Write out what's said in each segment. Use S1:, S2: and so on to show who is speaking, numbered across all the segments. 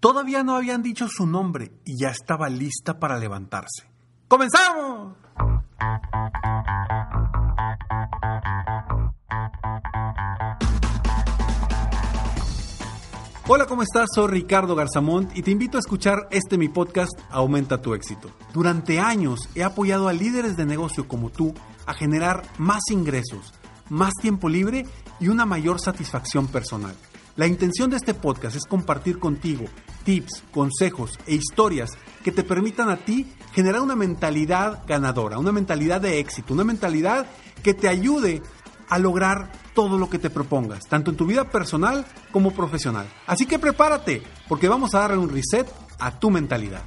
S1: Todavía no habían dicho su nombre y ya estaba lista para levantarse. ¡Comenzamos! Hola, ¿cómo estás? Soy Ricardo Garzamont y te invito a escuchar este mi podcast Aumenta tu éxito. Durante años he apoyado a líderes de negocio como tú a generar más ingresos, más tiempo libre y una mayor satisfacción personal. La intención de este podcast es compartir contigo tips, consejos e historias que te permitan a ti generar una mentalidad ganadora, una mentalidad de éxito, una mentalidad que te ayude a lograr todo lo que te propongas, tanto en tu vida personal como profesional. Así que prepárate, porque vamos a darle un reset a tu mentalidad.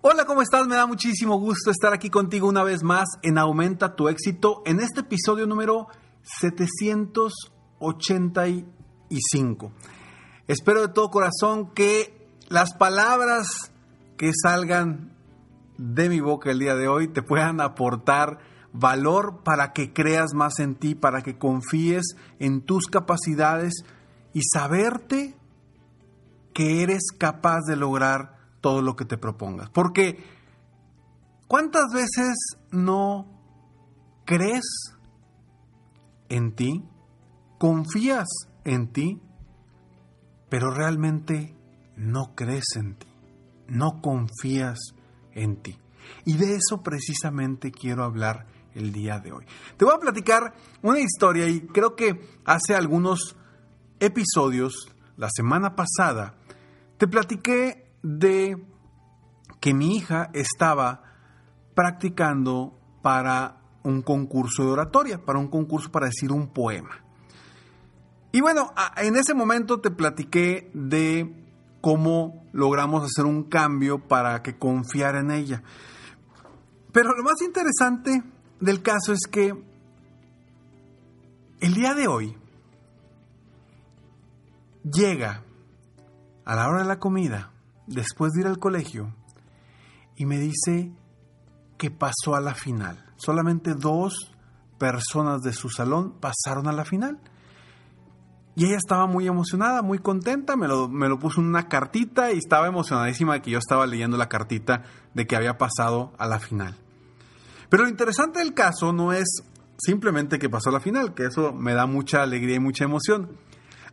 S1: Hola, ¿cómo estás? Me da muchísimo gusto estar aquí contigo una vez más en Aumenta tu éxito en este episodio número 785. Espero de todo corazón que las palabras que salgan de mi boca el día de hoy te puedan aportar valor para que creas más en ti, para que confíes en tus capacidades y saberte que eres capaz de lograr todo lo que te propongas. Porque ¿cuántas veces no crees en ti? ¿Confías en ti? Pero realmente no crees en ti, no confías en ti. Y de eso precisamente quiero hablar el día de hoy. Te voy a platicar una historia y creo que hace algunos episodios, la semana pasada, te platiqué de que mi hija estaba practicando para un concurso de oratoria, para un concurso para decir un poema. Y bueno, en ese momento te platiqué de cómo logramos hacer un cambio para que confiara en ella. Pero lo más interesante del caso es que el día de hoy llega a la hora de la comida, después de ir al colegio, y me dice que pasó a la final. Solamente dos personas de su salón pasaron a la final. Y ella estaba muy emocionada, muy contenta, me lo, me lo puso en una cartita y estaba emocionadísima de que yo estaba leyendo la cartita de que había pasado a la final. Pero lo interesante del caso no es simplemente que pasó a la final, que eso me da mucha alegría y mucha emoción.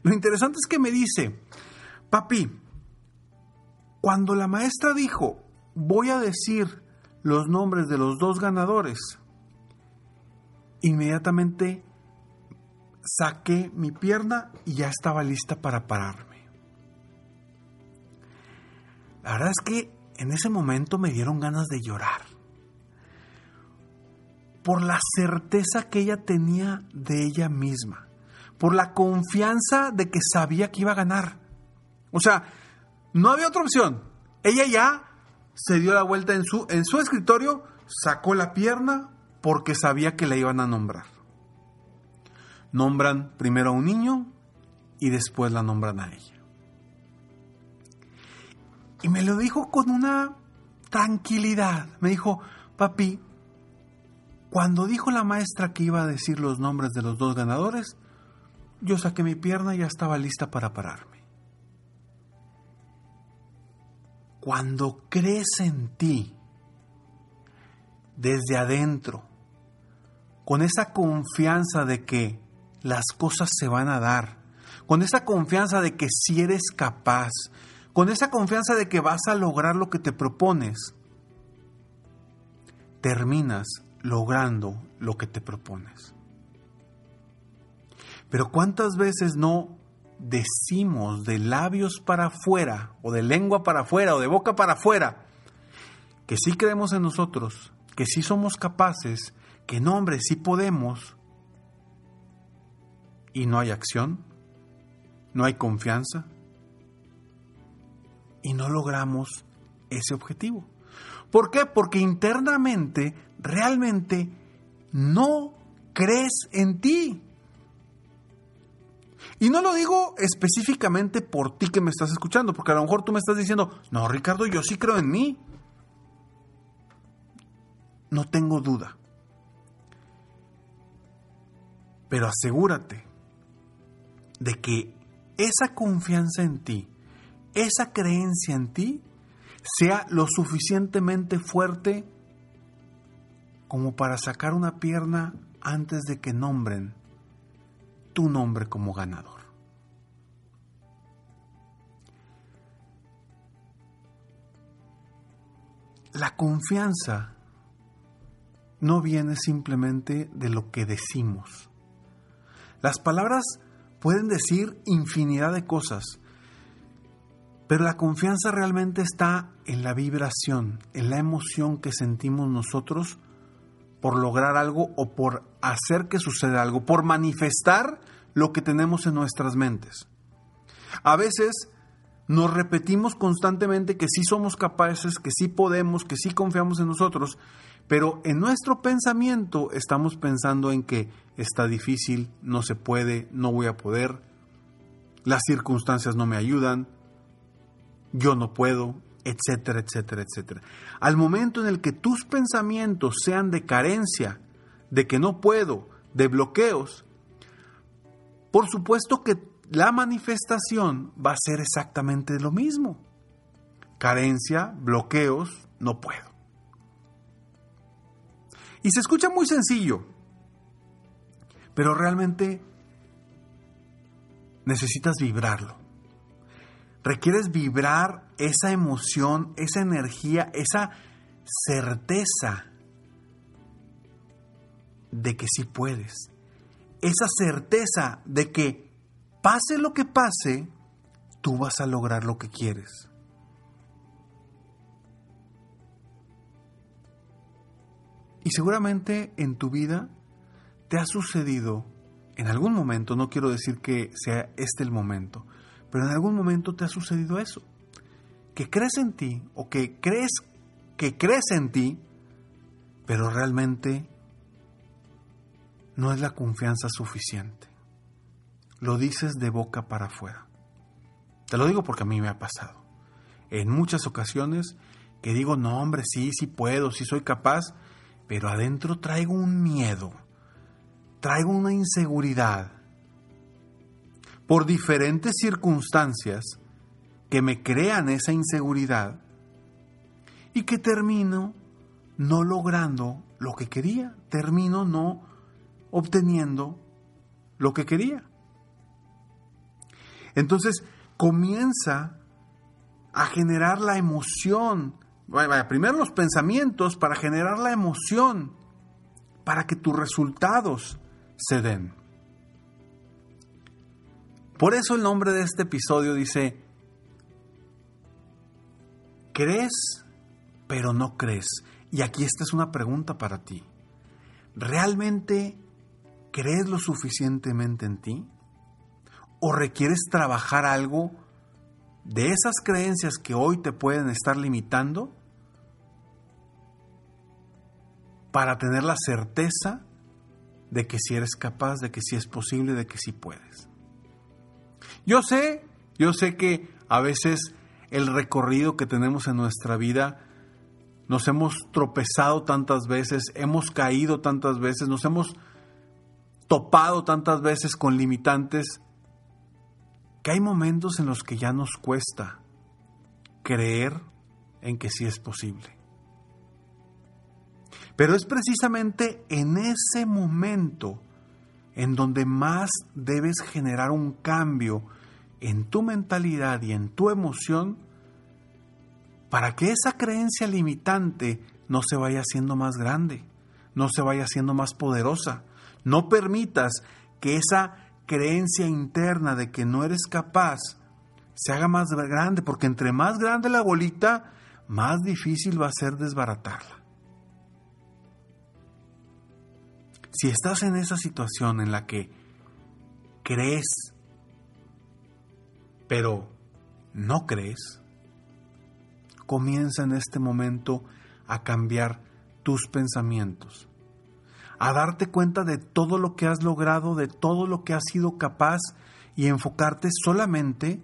S1: Lo interesante es que me dice, papi, cuando la maestra dijo, voy a decir los nombres de los dos ganadores, inmediatamente saqué mi pierna y ya estaba lista para pararme. La verdad es que en ese momento me dieron ganas de llorar. Por la certeza que ella tenía de ella misma. Por la confianza de que sabía que iba a ganar. O sea, no había otra opción. Ella ya se dio la vuelta en su, en su escritorio, sacó la pierna porque sabía que la iban a nombrar nombran primero a un niño y después la nombran a ella. Y me lo dijo con una tranquilidad. Me dijo, papi, cuando dijo la maestra que iba a decir los nombres de los dos ganadores, yo saqué mi pierna y ya estaba lista para pararme. Cuando crees en ti, desde adentro, con esa confianza de que las cosas se van a dar. Con esa confianza de que si eres capaz, con esa confianza de que vas a lograr lo que te propones, terminas logrando lo que te propones. Pero ¿cuántas veces no decimos de labios para afuera, o de lengua para afuera, o de boca para afuera, que sí creemos en nosotros, que sí somos capaces, que no, hombre, sí podemos, y no hay acción, no hay confianza y no logramos ese objetivo. ¿Por qué? Porque internamente realmente no crees en ti. Y no lo digo específicamente por ti que me estás escuchando, porque a lo mejor tú me estás diciendo, no, Ricardo, yo sí creo en mí. No tengo duda. Pero asegúrate de que esa confianza en ti, esa creencia en ti, sea lo suficientemente fuerte como para sacar una pierna antes de que nombren tu nombre como ganador. La confianza no viene simplemente de lo que decimos. Las palabras pueden decir infinidad de cosas, pero la confianza realmente está en la vibración, en la emoción que sentimos nosotros por lograr algo o por hacer que suceda algo, por manifestar lo que tenemos en nuestras mentes. A veces nos repetimos constantemente que sí somos capaces, que sí podemos, que sí confiamos en nosotros, pero en nuestro pensamiento estamos pensando en que está difícil, no se puede, no voy a poder, las circunstancias no me ayudan, yo no puedo, etcétera, etcétera, etcétera. Al momento en el que tus pensamientos sean de carencia, de que no puedo, de bloqueos, por supuesto que la manifestación va a ser exactamente lo mismo. Carencia, bloqueos, no puedo. Y se escucha muy sencillo, pero realmente necesitas vibrarlo. Requieres vibrar esa emoción, esa energía, esa certeza de que sí puedes. Esa certeza de que pase lo que pase, tú vas a lograr lo que quieres. Y seguramente en tu vida te ha sucedido en algún momento, no quiero decir que sea este el momento, pero en algún momento te ha sucedido eso. Que crees en ti o que crees que crees en ti, pero realmente no es la confianza suficiente. Lo dices de boca para afuera. Te lo digo porque a mí me ha pasado. En muchas ocasiones que digo, no hombre, sí, sí puedo, sí soy capaz, pero adentro traigo un miedo, traigo una inseguridad por diferentes circunstancias que me crean esa inseguridad y que termino no logrando lo que quería, termino no obteniendo lo que quería. Entonces comienza a generar la emoción vaya, primero los pensamientos para generar la emoción, para que tus resultados se den. Por eso el nombre de este episodio dice, crees, pero no crees. Y aquí esta es una pregunta para ti. ¿Realmente crees lo suficientemente en ti? ¿O requieres trabajar algo de esas creencias que hoy te pueden estar limitando para tener la certeza de que si eres capaz, de que si es posible, de que si puedes. Yo sé, yo sé que a veces el recorrido que tenemos en nuestra vida nos hemos tropezado tantas veces, hemos caído tantas veces, nos hemos topado tantas veces con limitantes que hay momentos en los que ya nos cuesta creer en que sí es posible. Pero es precisamente en ese momento en donde más debes generar un cambio en tu mentalidad y en tu emoción para que esa creencia limitante no se vaya haciendo más grande, no se vaya haciendo más poderosa. No permitas que esa creencia interna de que no eres capaz se haga más grande, porque entre más grande la bolita, más difícil va a ser desbaratarla. Si estás en esa situación en la que crees, pero no crees, comienza en este momento a cambiar tus pensamientos a darte cuenta de todo lo que has logrado, de todo lo que has sido capaz y enfocarte solamente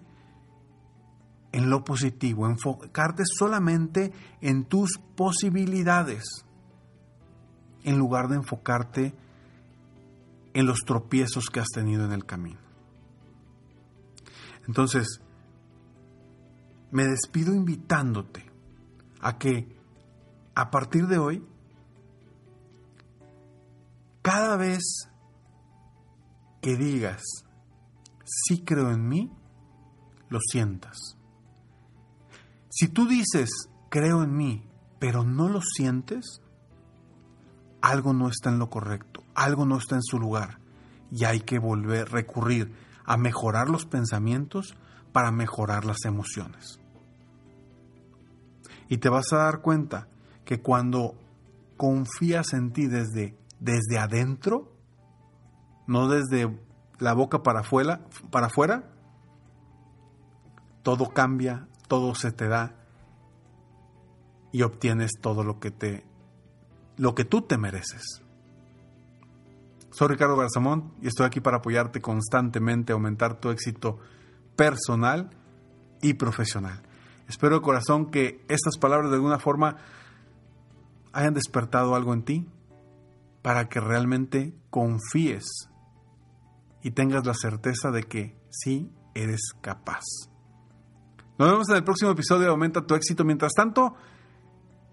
S1: en lo positivo, enfocarte solamente en tus posibilidades, en lugar de enfocarte en los tropiezos que has tenido en el camino. Entonces, me despido invitándote a que a partir de hoy, cada vez que digas, sí creo en mí, lo sientas. Si tú dices, creo en mí, pero no lo sientes, algo no está en lo correcto, algo no está en su lugar y hay que volver, recurrir a mejorar los pensamientos para mejorar las emociones. Y te vas a dar cuenta que cuando confías en ti desde, desde adentro, no desde la boca para afuera, para afuera, todo cambia, todo se te da y obtienes todo lo que te lo que tú te mereces. Soy Ricardo Garzamón y estoy aquí para apoyarte constantemente a aumentar tu éxito personal y profesional. Espero de corazón que estas palabras de alguna forma hayan despertado algo en ti para que realmente confíes y tengas la certeza de que sí eres capaz. Nos vemos en el próximo episodio de Aumenta tu éxito. Mientras tanto,